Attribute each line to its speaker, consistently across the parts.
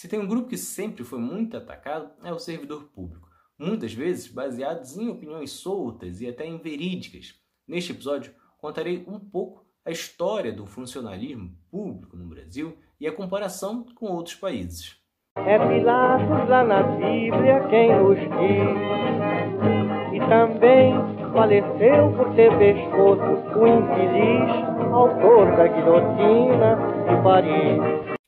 Speaker 1: Se tem um grupo que sempre foi muito atacado, é o servidor público, muitas vezes baseados em opiniões soltas e até inverídicas. Neste episódio, contarei um pouco a história do funcionalismo público no Brasil e a comparação com outros países.
Speaker 2: É Pilatos lá na Bíblia quem nos diz, e também faleceu por ter pescoço o infeliz autor da guilhotina de Paris.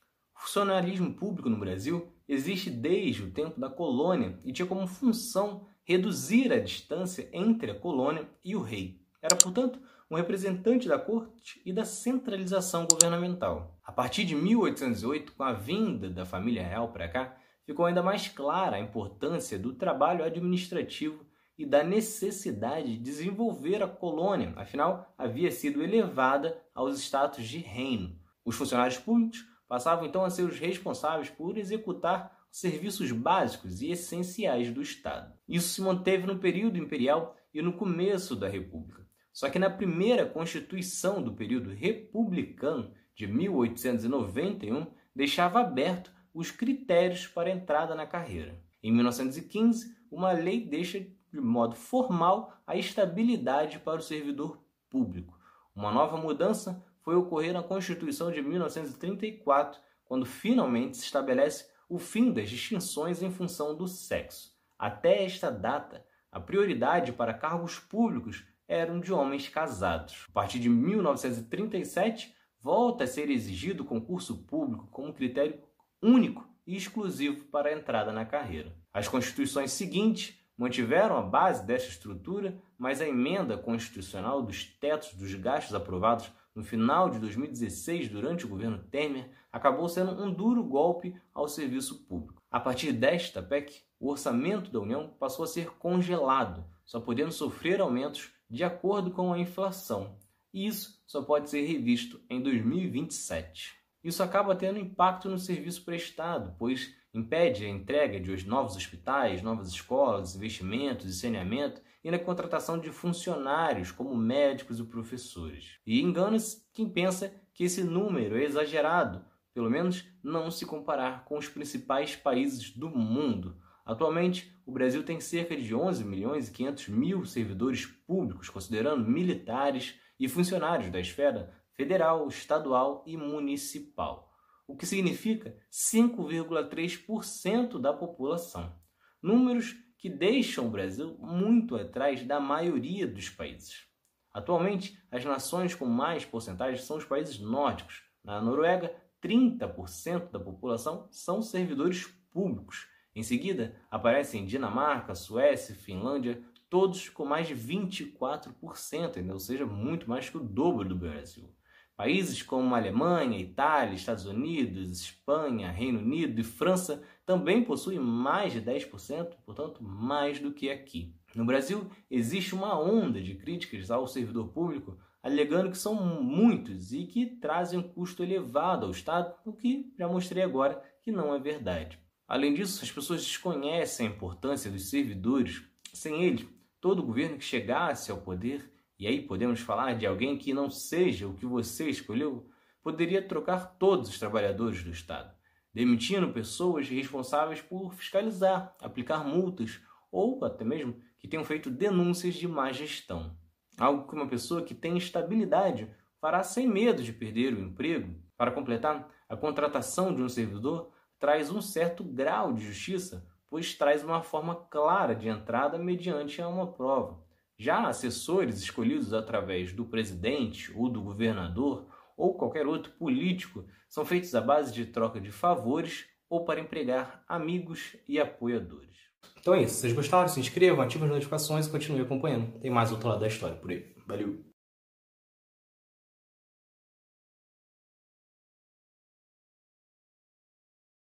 Speaker 1: Funcionalismo público no Brasil existe desde o tempo da colônia e tinha como função reduzir a distância entre a colônia e o rei. Era, portanto, um representante da corte e da centralização governamental. A partir de 1808, com a vinda da família real para cá, ficou ainda mais clara a importância do trabalho administrativo e da necessidade de desenvolver a colônia, afinal, havia sido elevada aos status de reino. Os funcionários públicos passavam então a ser os responsáveis por executar serviços básicos e essenciais do Estado. Isso se manteve no período imperial e no começo da República. Só que na primeira Constituição do período republicano de 1891 deixava aberto os critérios para entrada na carreira. Em 1915, uma lei deixa de modo formal a estabilidade para o servidor público. Uma nova mudança foi ocorrer na Constituição de 1934, quando finalmente se estabelece o fim das distinções em função do sexo. Até esta data, a prioridade para cargos públicos eram de homens casados. A partir de 1937, volta a ser exigido o concurso público como critério único e exclusivo para a entrada na carreira. As constituições seguintes mantiveram a base desta estrutura, mas a emenda constitucional dos tetos dos gastos aprovados no final de 2016, durante o governo Temer, acabou sendo um duro golpe ao serviço público. A partir desta PEC, o orçamento da União passou a ser congelado, só podendo sofrer aumentos de acordo com a inflação. E isso só pode ser revisto em 2027. Isso acaba tendo impacto no serviço prestado, pois impede a entrega de novos hospitais, novas escolas, investimentos e saneamento e na contratação de funcionários como médicos e professores. E engana-se quem pensa que esse número é exagerado, pelo menos não se comparar com os principais países do mundo. Atualmente, o Brasil tem cerca de 11 milhões e 500 mil servidores públicos, considerando militares e funcionários da esfera federal, estadual e municipal, o que significa 5,3% da população. Números que deixam o Brasil muito atrás da maioria dos países. Atualmente, as nações com mais porcentagem são os países nórdicos. Na Noruega, 30% da população são servidores públicos em seguida, aparecem Dinamarca, Suécia, Finlândia, todos com mais de 24%, ou seja, muito mais que o dobro do Brasil. Países como Alemanha, Itália, Estados Unidos, Espanha, Reino Unido e França também possuem mais de 10%, portanto, mais do que aqui. No Brasil, existe uma onda de críticas ao servidor público, alegando que são muitos e que trazem um custo elevado ao Estado, o que já mostrei agora que não é verdade. Além disso, as pessoas desconhecem a importância dos servidores. Sem eles, todo governo que chegasse ao poder, e aí podemos falar de alguém que não seja o que você escolheu, poderia trocar todos os trabalhadores do Estado, demitindo pessoas responsáveis por fiscalizar, aplicar multas ou até mesmo que tenham feito denúncias de má gestão. Algo que uma pessoa que tem estabilidade fará sem medo de perder o emprego. Para completar, a contratação de um servidor traz um certo grau de justiça, pois traz uma forma clara de entrada mediante uma prova. Já assessores escolhidos através do presidente ou do governador ou qualquer outro político são feitos à base de troca de favores ou para empregar amigos e apoiadores. Então é isso. Se vocês gostaram, se inscrevam, ativem as notificações e continuem acompanhando. Tem mais outro lado da história por aí. Valeu!